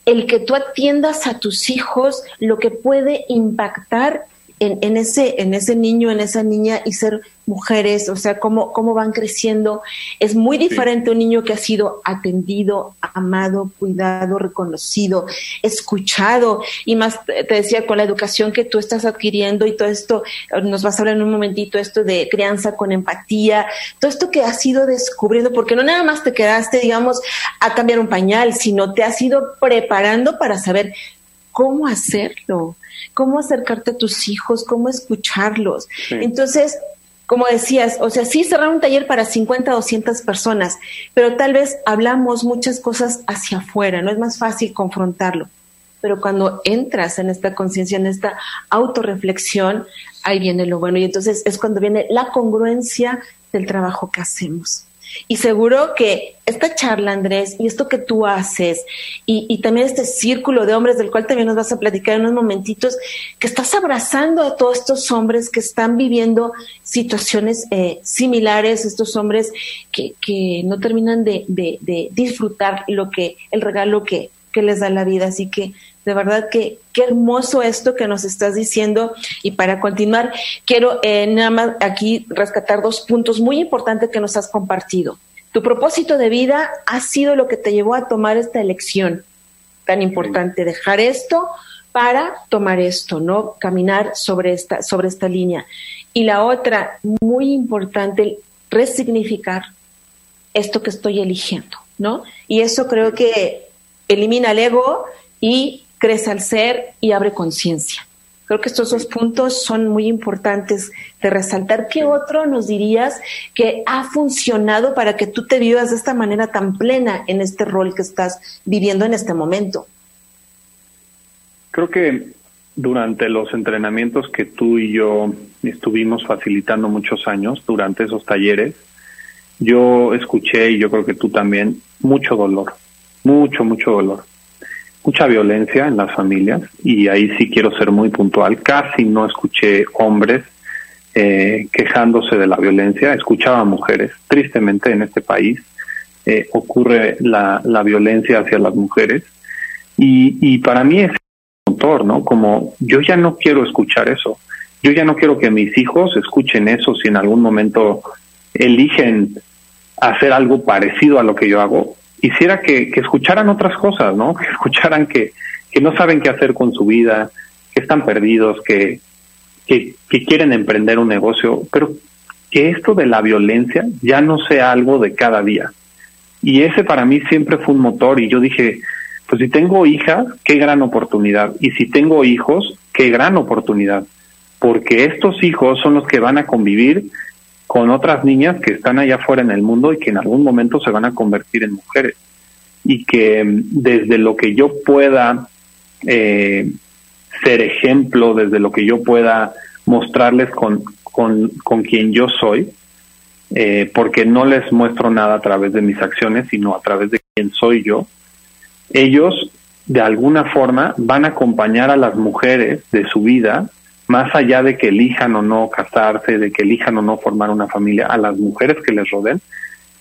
el que tú atiendas a tus hijos, lo que puede impactar en, en, ese, en ese niño, en esa niña y ser mujeres, o sea, cómo, cómo van creciendo. Es muy diferente sí. un niño que ha sido atendido, amado, cuidado, reconocido, escuchado. Y más, te decía, con la educación que tú estás adquiriendo y todo esto, nos vas a hablar en un momentito, esto de crianza con empatía, todo esto que has ido descubriendo, porque no nada más te quedaste, digamos, a cambiar un pañal, sino te has ido preparando para saber cómo hacerlo, cómo acercarte a tus hijos, cómo escucharlos. Sí. Entonces, como decías, o sea, sí cerrar un taller para 50, 200 personas, pero tal vez hablamos muchas cosas hacia afuera, no es más fácil confrontarlo. Pero cuando entras en esta conciencia, en esta autorreflexión, ahí viene lo bueno. Y entonces es cuando viene la congruencia del trabajo que hacemos. Y seguro que esta charla, Andrés, y esto que tú haces, y, también este círculo de hombres del cual también nos vas a platicar en unos momentitos, que estás abrazando a todos estos hombres que están viviendo situaciones eh, similares, estos hombres que, que no terminan de, de, disfrutar lo que, el regalo que, que les da la vida. Así que de verdad que qué hermoso esto que nos estás diciendo. Y para continuar, quiero eh, nada más aquí rescatar dos puntos muy importantes que nos has compartido. Tu propósito de vida ha sido lo que te llevó a tomar esta elección tan importante, dejar esto para tomar esto, ¿no? Caminar sobre esta, sobre esta línea. Y la otra, muy importante, resignificar esto que estoy eligiendo, ¿no? Y eso creo que elimina el ego y crece al ser y abre conciencia. Creo que estos dos puntos son muy importantes de resaltar. ¿Qué otro nos dirías que ha funcionado para que tú te vivas de esta manera tan plena en este rol que estás viviendo en este momento? Creo que durante los entrenamientos que tú y yo estuvimos facilitando muchos años, durante esos talleres, yo escuché, y yo creo que tú también, mucho dolor, mucho, mucho dolor mucha violencia en las familias y ahí sí quiero ser muy puntual. Casi no escuché hombres eh, quejándose de la violencia, escuchaba mujeres. Tristemente en este país eh, ocurre la, violencia hacia las mujeres y, y para mí es motor, ¿no? Como yo ya no quiero escuchar eso. Yo ya no quiero que mis hijos escuchen eso si en algún momento eligen hacer algo parecido a lo que yo hago quisiera que, escucharan otras cosas, ¿no? Que escucharan que, que no saben qué hacer con su vida, que están perdidos, que, que, que quieren emprender un negocio, pero que esto de la violencia ya no sea algo de cada día. Y ese para mí siempre fue un motor y yo dije, pues si tengo hijas, qué gran oportunidad. Y si tengo hijos, qué gran oportunidad. Porque estos hijos son los que van a convivir con otras niñas que están allá afuera en el mundo y que en algún momento se van a convertir en mujeres. Y que mm, desde lo que yo pueda eh, ser ejemplo, desde lo que yo pueda mostrarles con, con, con quien yo soy, eh, porque no les muestro nada a través de mis acciones, sino a través de quién soy yo, ellos de alguna forma van a acompañar a las mujeres de su vida más allá de que elijan o no casarse, de que elijan o no formar una familia, a las mujeres que les rodeen,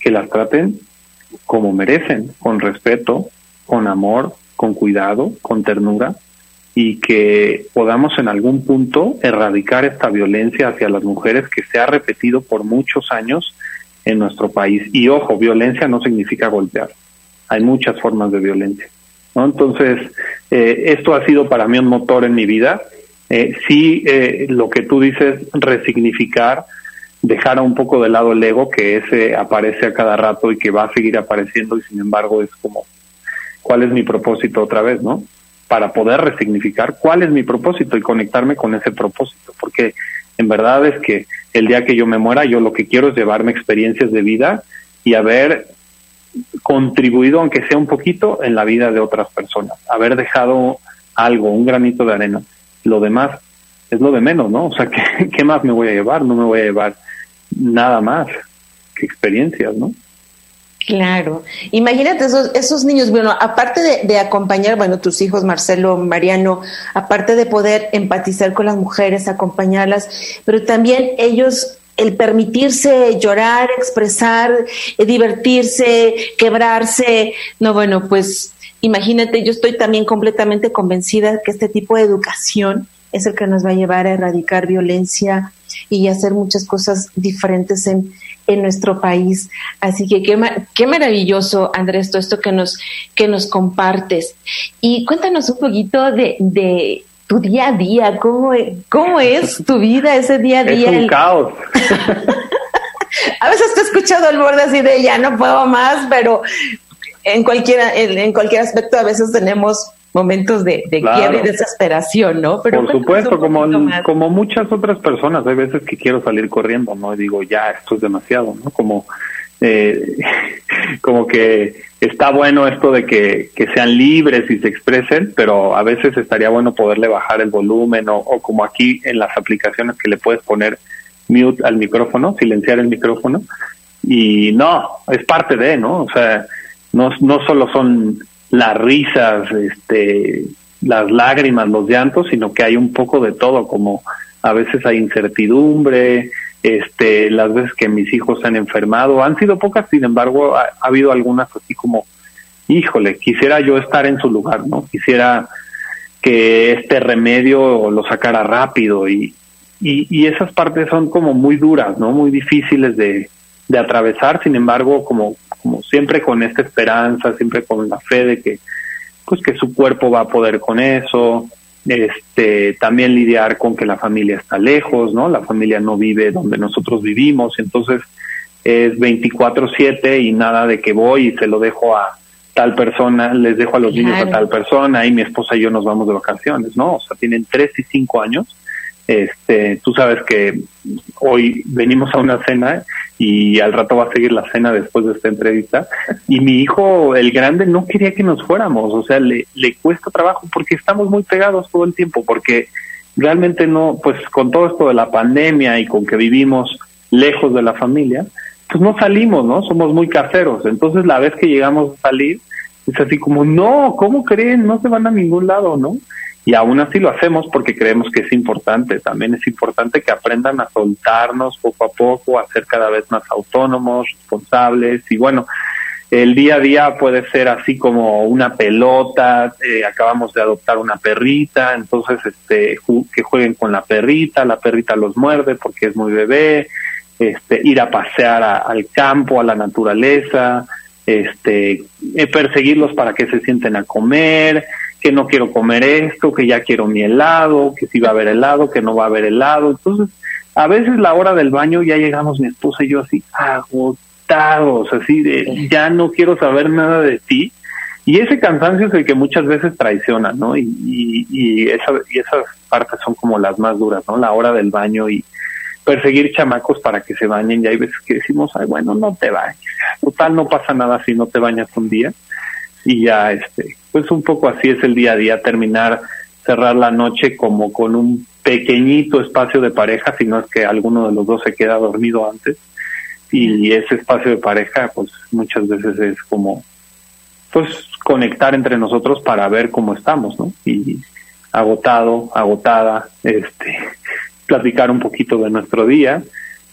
que las traten como merecen, con respeto, con amor, con cuidado, con ternura, y que podamos en algún punto erradicar esta violencia hacia las mujeres que se ha repetido por muchos años en nuestro país. Y ojo, violencia no significa golpear, hay muchas formas de violencia. ¿no? Entonces, eh, esto ha sido para mí un motor en mi vida eh, sí eh, lo que tú dices, resignificar, dejar un poco de lado el ego, que ese aparece a cada rato y que va a seguir apareciendo y sin embargo es como, ¿cuál es mi propósito otra vez, no? Para poder resignificar cuál es mi propósito y conectarme con ese propósito, porque en verdad es que el día que yo me muera, yo lo que quiero es llevarme experiencias de vida y haber contribuido, aunque sea un poquito, en la vida de otras personas, haber dejado algo, un granito de arena lo demás es lo de menos, ¿no? O sea, (laughs) ¿qué, más me voy a llevar? No me voy a llevar nada más que experiencias, ¿no? Claro. Imagínate esos, esos niños, bueno, aparte de, de, acompañar, bueno, tus hijos, Marcelo, Mariano, aparte de poder empatizar con las mujeres, acompañarlas, pero también ellos, el permitirse llorar, expresar, eh, divertirse, quebrarse, no, bueno, pues Imagínate, yo estoy también completamente convencida que este tipo de educación es el que nos va a llevar a erradicar violencia y hacer muchas cosas diferentes en, en nuestro país. Así que qué, qué maravilloso, Andrés, todo esto que nos, que nos compartes. Y cuéntanos un poquito de, de tu día a día, cómo, cómo es tu vida ese día a día. Es un caos. (laughs) a veces te he escuchado al borde así de ya no puedo más, pero en cualquier, en, cualquier aspecto a veces tenemos momentos de, de y desesperación, ¿no? Pero Por supuesto, como, como muchas otras personas, hay veces que quiero salir corriendo, ¿no? Y digo, ya, esto es demasiado, ¿no? Como, eh, (laughs) como que está bueno esto de que, que sean libres y se expresen, pero a veces estaría bueno poderle bajar el volumen o, o como aquí en las aplicaciones que le puedes poner mute al micrófono, silenciar el micrófono. Y no, es parte de, ¿no? O sea, no, no solo son las risas, este, las lágrimas, los llantos, sino que hay un poco de todo, como a veces hay incertidumbre, este, las veces que mis hijos se han enfermado, han sido pocas, sin embargo, ha, habido algunas así como, híjole, quisiera yo estar en su lugar, ¿no? Quisiera que este remedio lo sacara rápido y, y, y esas partes son como muy duras, ¿no? Muy difíciles de, de atravesar, sin embargo, como como siempre con esta esperanza, siempre con la fe de que pues que su cuerpo va a poder con eso, este también lidiar con que la familia está lejos, ¿no? La familia no vive donde nosotros vivimos, entonces es 24/7 y nada de que voy y se lo dejo a tal persona, les dejo a los niños a tal persona y mi esposa y yo nos vamos de vacaciones, ¿no? O sea, tienen tres y cinco años. Este, tú sabes que hoy venimos a una cena y al rato va a seguir la cena después de esta entrevista. Y mi hijo, el grande, no quería que nos fuéramos, o sea, le, le cuesta trabajo porque estamos muy pegados todo el tiempo, porque realmente no, pues con todo esto de la pandemia y con que vivimos lejos de la familia, pues no salimos, ¿no? Somos muy caseros. Entonces la vez que llegamos a salir, es así como, no, ¿cómo creen? No se van a ningún lado, ¿no? Y aún así lo hacemos porque creemos que es importante. También es importante que aprendan a soltarnos poco a poco, a ser cada vez más autónomos, responsables y bueno, el día a día puede ser así como una pelota, eh, acabamos de adoptar una perrita, entonces este que jueguen con la perrita, la perrita los muerde porque es muy bebé, este ir a pasear al campo, a la naturaleza, este eh, perseguirlos para que se sienten a comer, que no quiero comer esto, que ya quiero mi helado, que si va a haber helado, que no va a haber helado. Entonces, a veces la hora del baño ya llegamos mi esposa y yo así agotados, así de ya no quiero saber nada de ti. Y ese cansancio es el que muchas veces traiciona, ¿no? Y, y, y, esa, y esas partes son como las más duras, ¿no? La hora del baño y perseguir chamacos para que se bañen. Y hay veces que decimos, ay, bueno, no te bañes. Total, no pasa nada si no te bañas un día y ya este pues un poco así es el día a día terminar cerrar la noche como con un pequeñito espacio de pareja si no es que alguno de los dos se queda dormido antes. Y ese espacio de pareja pues muchas veces es como pues conectar entre nosotros para ver cómo estamos no y agotado agotada este (laughs) platicar un poquito de nuestro día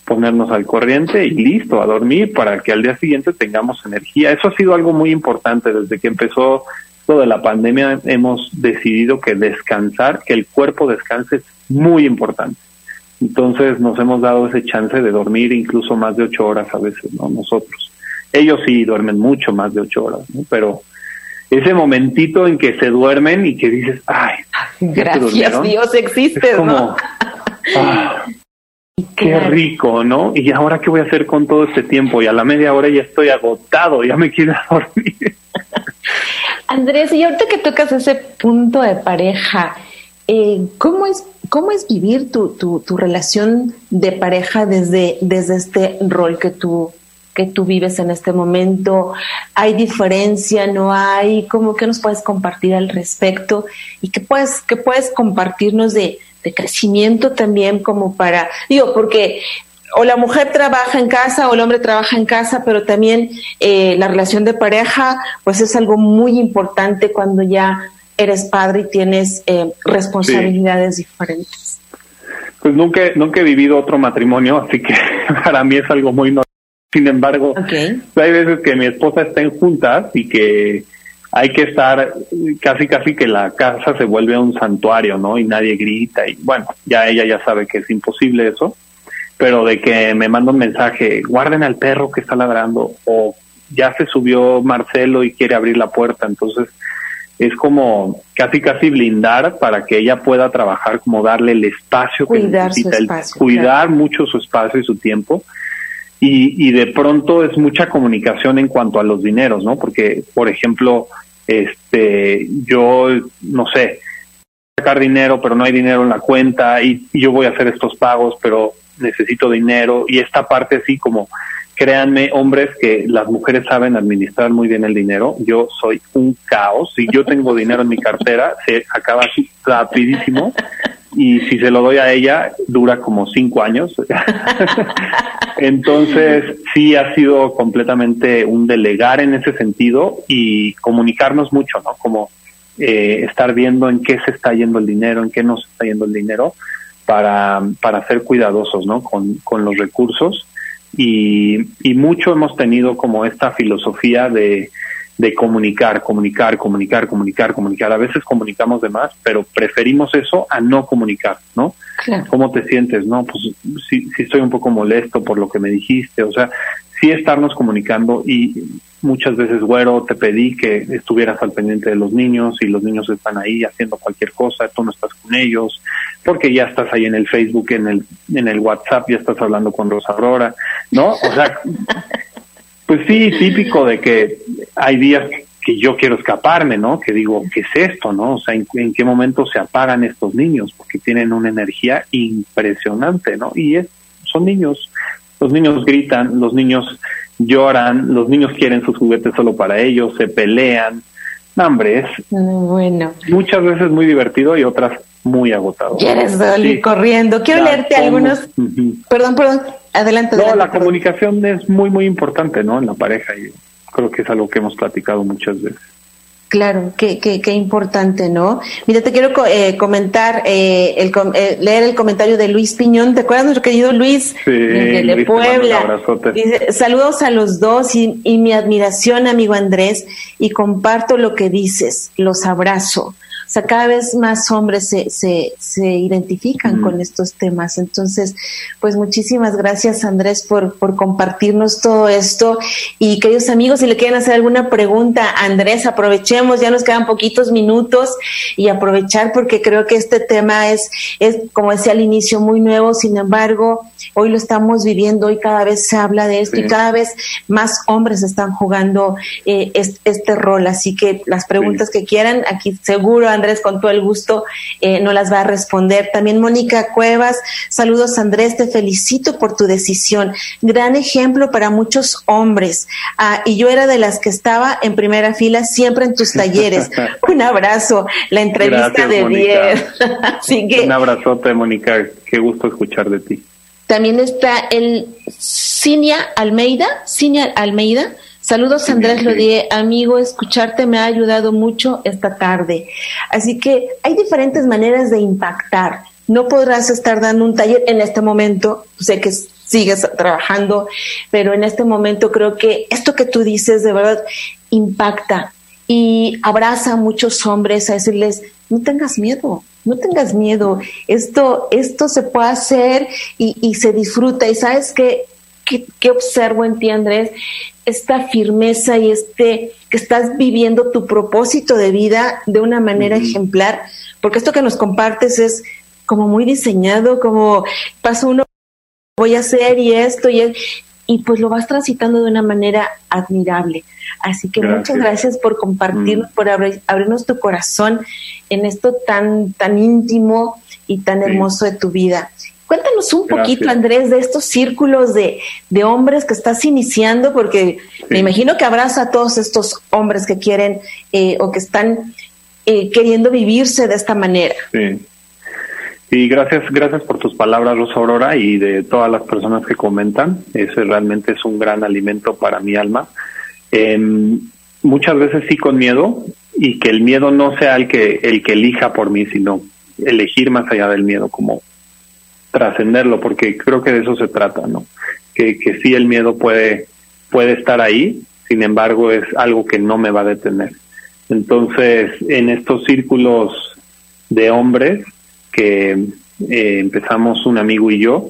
ponernos al corriente y listo, a dormir para que al día siguiente tengamos energía. Eso ha sido algo muy importante desde que empezó lo de la pandemia. Hemos decidido que descansar, que el cuerpo descanse es muy importante. Entonces nos hemos dado ese chance de dormir incluso más de ocho horas a veces, ¿no? Nosotros. Ellos sí duermen mucho más de ocho horas, ¿no? Pero ese momentito en que se duermen y que dices, ay, gracias Dios existe, ¿no? (laughs) Ah, Qué rico, ¿no? Y ahora qué voy a hacer con todo este tiempo? Y a la media hora ya estoy agotado, ya me quiero (laughs) dormir. (laughs) Andrés, y ahorita que tocas ese punto de pareja, eh, ¿cómo es cómo es vivir tu, tu, tu, relación de pareja desde, desde este rol que tú que tú vives en este momento? ¿Hay diferencia? ¿No hay? ¿Cómo que nos puedes compartir al respecto? ¿Y qué puedes, qué puedes compartirnos de, de crecimiento también como para, digo, porque o la mujer trabaja en casa o el hombre trabaja en casa, pero también eh, la relación de pareja, pues es algo muy importante cuando ya eres padre y tienes eh, responsabilidades diferentes. Pues nunca, nunca he vivido otro matrimonio, así que (laughs) para mí es algo muy normal. Sin embargo, hay veces que mi esposa está en juntas y que hay que estar casi casi que la casa se vuelve un santuario, ¿no? Y nadie grita y bueno, ya ella ya sabe que es imposible eso, pero de que me manda un mensaje, guarden al perro que está ladrando o ya se subió Marcelo y quiere abrir la puerta, entonces es como casi casi blindar para que ella pueda trabajar, como darle el espacio que necesita, cuidar mucho su espacio y su tiempo y, y de pronto es mucha comunicación en cuanto a los dineros, ¿no? Porque, por ejemplo, este, yo, no sé, sacar dinero, pero no hay dinero en la cuenta y, yo voy a hacer estos pagos, pero necesito dinero y esta parte así como créanme, hombres, que las mujeres saben administrar muy bien el dinero. Yo soy un caos. Si yo tengo dinero en mi cartera, se acaba así rapidísimo. Y si se lo doy a ella, dura como cinco años. (laughs) Entonces, sí ha sido completamente un delegar en ese sentido y comunicarnos mucho, ¿no? Como eh, estar viendo en qué se está yendo el dinero, en qué no se está yendo el dinero, para, para ser cuidadosos, ¿no? Con, con los recursos y, y mucho hemos tenido como esta filosofía de, de comunicar, comunicar, comunicar, comunicar, comunicar. A veces comunicamos de más, pero preferimos eso a no comunicar, ¿no? ¿Cómo te sientes? No, pues sí, sí estoy un poco molesto por lo que me dijiste, o sea, sí estarnos comunicando y muchas veces, güero, te pedí que estuvieras al pendiente de los niños y los niños están ahí haciendo cualquier cosa, tú no estás con ellos, porque ya estás ahí en el Facebook, en el, en el WhatsApp, ya estás hablando con Rosa Aurora, ¿no? O sea, (laughs) pues sí, típico de que hay días que yo quiero escaparme, ¿no? Que digo, ¿qué es esto, no? O sea, ¿en, en qué momento se apagan estos niños? Porque tienen una energía impresionante, ¿no? Y es, son niños, los niños gritan, los niños lloran, los niños quieren sus juguetes solo para ellos, se pelean. No, hombre, es bueno. muchas veces muy divertido y otras muy agotado. Quieres salir corriendo. Quiero leerte algunos. Perdón, perdón. Adelante. No, la comunicación es muy, muy importante, ¿no? En la pareja y creo que es algo que hemos platicado muchas veces. Claro, qué, qué, qué importante, ¿no? Mira, te quiero eh, comentar, eh, el, eh, leer el comentario de Luis Piñón. ¿Te acuerdas, nuestro querido Luis? Sí, de, Luis, Puebla. Dice, saludos a los dos y, y mi admiración, amigo Andrés, y comparto lo que dices. Los abrazo. O sea, cada vez más hombres se, se, se identifican con estos temas. Entonces, pues muchísimas gracias Andrés por, por compartirnos todo esto. Y queridos amigos, si le quieren hacer alguna pregunta Andrés, aprovechemos, ya nos quedan poquitos minutos y aprovechar porque creo que este tema es, es, como decía al inicio, muy nuevo. Sin embargo, hoy lo estamos viviendo, hoy cada vez se habla de esto sí. y cada vez más hombres están jugando eh, este, este, rol. Así que las preguntas sí. que quieran, aquí seguro Andrés con todo el gusto eh, no las va a responder. También Mónica Cuevas, saludos Andrés, te felicito por tu decisión. Gran ejemplo para muchos hombres. Ah, y yo era de las que estaba en primera fila siempre en tus talleres. (laughs) Un abrazo, la entrevista Gracias, de Mónica. 10. (laughs) Así que Un abrazote, Mónica. Qué gusto escuchar de ti. También está el Cinia Almeida, Cinia Almeida. Saludos Andrés Lodie, amigo, escucharte me ha ayudado mucho esta tarde. Así que hay diferentes maneras de impactar. No podrás estar dando un taller en este momento, sé que sigues trabajando, pero en este momento creo que esto que tú dices de verdad impacta y abraza a muchos hombres a decirles, no tengas miedo, no tengas miedo, esto, esto se puede hacer y, y se disfruta. Y sabes qué, qué, qué observo en ti, Andrés, esta firmeza y este que estás viviendo tu propósito de vida de una manera ejemplar, porque esto que nos compartes es como muy diseñado, como pasa uno, voy a hacer y esto y, y pues lo vas transitando de una manera admirable. Así que gracias. muchas gracias por compartirnos, mm. por abrir, abrirnos tu corazón en esto tan, tan íntimo y tan sí. hermoso de tu vida. Cuéntanos un Gracias. poquito, Andrés, de estos círculos de, de hombres que estás iniciando, porque sí. me imagino que abraza a todos estos hombres que quieren eh, o que están eh, queriendo vivirse de esta manera. Sí. Y gracias, gracias por tus palabras, Rosa Aurora, y de todas las personas que comentan. Ese realmente es un gran alimento para mi alma. Eh, muchas veces sí con miedo, y que el miedo no sea el que, el que elija por mí, sino elegir más allá del miedo, como trascenderlo, porque creo que de eso se trata, ¿no? Que, que sí el miedo puede, puede estar ahí, sin embargo es algo que no me va a detener. Entonces, en estos círculos de hombres que eh, empezamos un amigo y yo,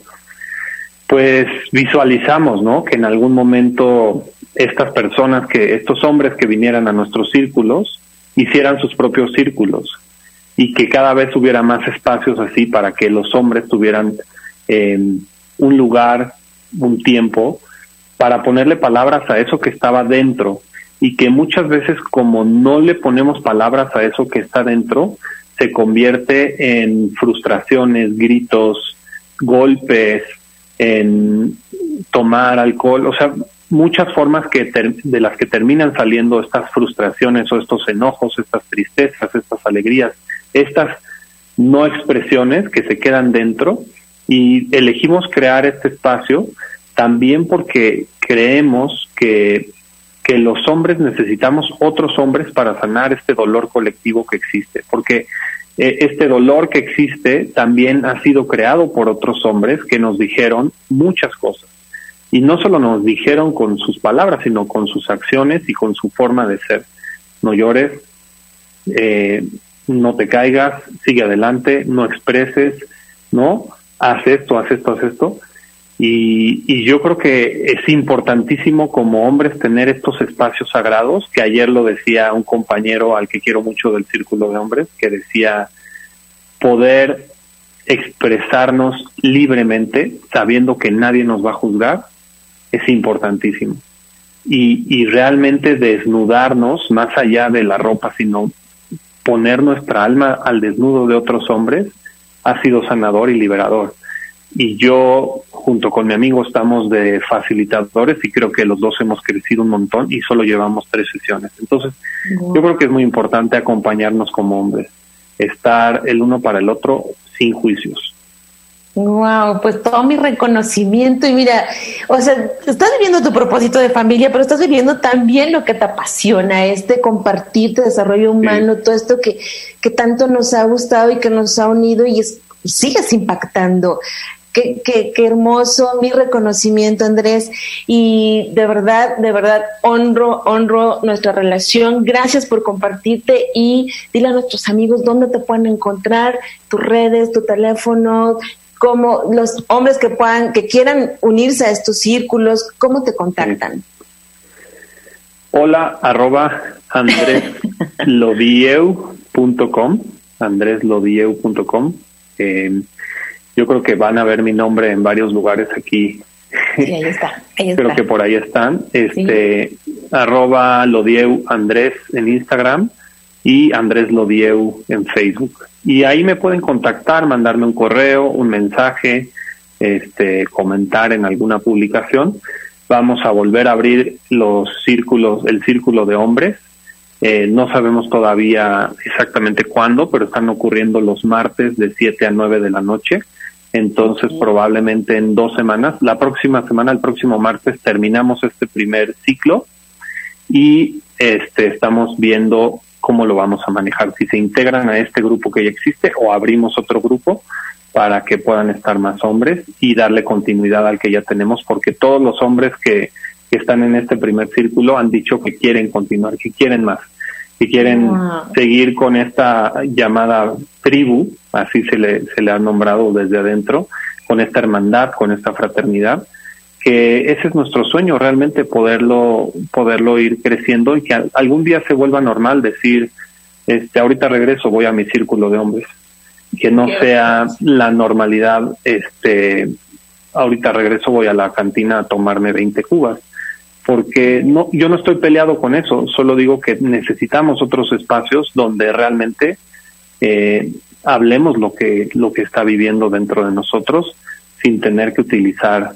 pues visualizamos, ¿no? Que en algún momento estas personas que, estos hombres que vinieran a nuestros círculos, hicieran sus propios círculos, y que cada vez hubiera más espacios así para que los hombres tuvieran eh, un lugar, un tiempo, para ponerle palabras a eso que estaba dentro y que muchas veces como no le ponemos palabras a eso que está dentro, se convierte en frustraciones, gritos, golpes, en tomar alcohol, o sea, muchas formas que de las que terminan saliendo estas frustraciones o estos enojos, estas tristezas, estas alegrías, estas no expresiones que se quedan dentro. Y elegimos crear este espacio también porque creemos que, que los hombres necesitamos otros hombres para sanar este dolor colectivo que existe, porque eh, este dolor que existe también ha sido creado por otros hombres que nos dijeron muchas cosas. Y no solo nos dijeron con sus palabras, sino con sus acciones y con su forma de ser. No llores, eh, no te caigas, sigue adelante, no expreses, ¿no? Haz esto, haz esto, haz esto. Y, yo creo que es importantísimo como hombres tener estos espacios sagrados, que ayer lo decía un compañero al que quiero mucho del círculo de hombres, que decía poder expresarnos libremente, sabiendo que nadie nos va a juzgar, es importantísimo. Y realmente desnudarnos más allá de la ropa, sino poner nuestra alma al desnudo de otros hombres ha sido sanador y liberador. Y yo, junto con mi amigo, estamos de facilitadores y creo que los dos hemos crecido un montón y solo llevamos tres sesiones. Entonces, yo creo que es muy importante acompañarnos como hombres, estar el uno para el otro sin juicios. Wow, pues todo mi reconocimiento y mira, o sea, estás viviendo tu propósito de familia, pero estás viviendo también lo que te apasiona, este compartir tu desarrollo humano, todo esto que, que tanto nos ha gustado y que nos ha unido y, sigues impactando. Qué, qué, qué, hermoso, mi reconocimiento, Andrés. Y de verdad, de verdad, honro, honro nuestra relación. Gracias por compartirte y dile a nuestros amigos dónde te pueden encontrar, tus redes, tu teléfono, como los hombres que puedan, que quieran unirse a estos círculos, ¿cómo te contactan? Hola, arroba andreslodieu.com, andreslodieu.com. (laughs) Eh, yo creo que van a ver mi nombre en varios lugares aquí. Sí, ahí está. creo que por ahí están. Este, arroba Lodieu Andrés en Instagram y Andrés Lodieu en Facebook. Y ahí me pueden contactar, mandarme un correo, un mensaje, este, comentar en alguna publicación. Vamos a volver a abrir los círculos, el círculo de hombres. Eh, no sabemos todavía exactamente cuándo, pero están ocurriendo los martes de 7 a 9 de la noche. Entonces, probablemente en dos semanas, la próxima semana, el próximo martes, terminamos este primer ciclo y este, estamos viendo cómo lo vamos a manejar, si se integran a este grupo que ya existe o abrimos otro grupo para que puedan estar más hombres y darle continuidad al que ya tenemos, porque todos los hombres que, están en este primer círculo han dicho que quieren continuar, que quieren más, que quieren seguir con esta llamada tribu, así se le, se le ha nombrado desde adentro, con esta hermandad, con esta fraternidad, que ese es nuestro sueño realmente poderlo poderlo ir creciendo y que algún día se vuelva normal decir este ahorita regreso voy a mi círculo de hombres que no sea la normalidad este ahorita regreso voy a la cantina a tomarme 20 cubas porque no yo no estoy peleado con eso solo digo que necesitamos otros espacios donde realmente eh, hablemos lo que lo que está viviendo dentro de nosotros sin tener que utilizar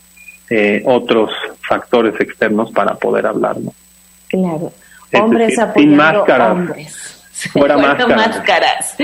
eh, otros factores externos para poder hablarlo. Claro. Hombres sin máscaras. hombres. Fuera máscaras. máscaras.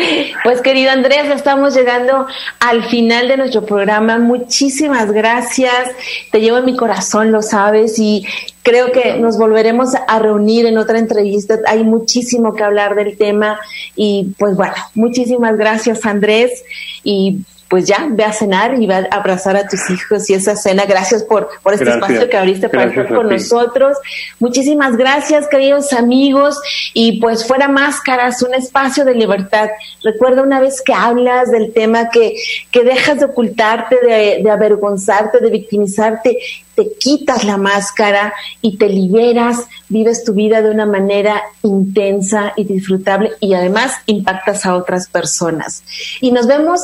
Pues querido Andrés, estamos llegando al final de nuestro programa. Muchísimas gracias. Te llevo en mi corazón, lo sabes, y creo que nos volveremos a reunir en otra entrevista. Hay muchísimo que hablar del tema y pues bueno, muchísimas gracias Andrés y pues ya, ve a cenar y va a abrazar a tus hijos y esa cena. Gracias por, por este espacio que abriste para estar con nosotros. Muchísimas gracias, queridos amigos. Y pues fuera máscaras, un espacio de libertad. Recuerda una vez que hablas del tema que, que dejas de ocultarte, de, de avergonzarte, de victimizarte, te quitas la máscara y te liberas, vives tu vida de una manera intensa y disfrutable y además impactas a otras personas. Y nos vemos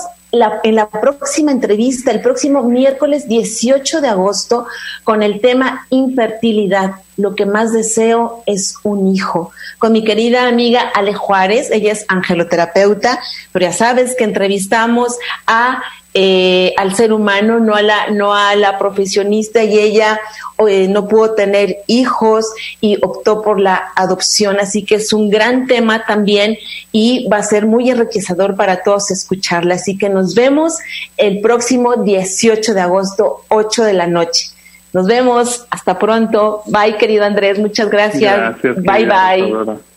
en la próxima entrevista, el próximo miércoles 18 de agosto, con el tema infertilidad. Lo que más deseo es un hijo. Con mi querida amiga Ale Juárez, ella es angeloterapeuta, pero ya sabes que entrevistamos a eh, al ser humano, no a la, no a la profesionista y ella eh, no pudo tener hijos y optó por la adopción, así que es un gran tema también y va a ser muy enriquecedor para todos escucharla. Así que nos vemos el próximo 18 de agosto, 8 de la noche. Nos vemos, hasta pronto. Bye, querido Andrés, muchas gracias. gracias bye, bye.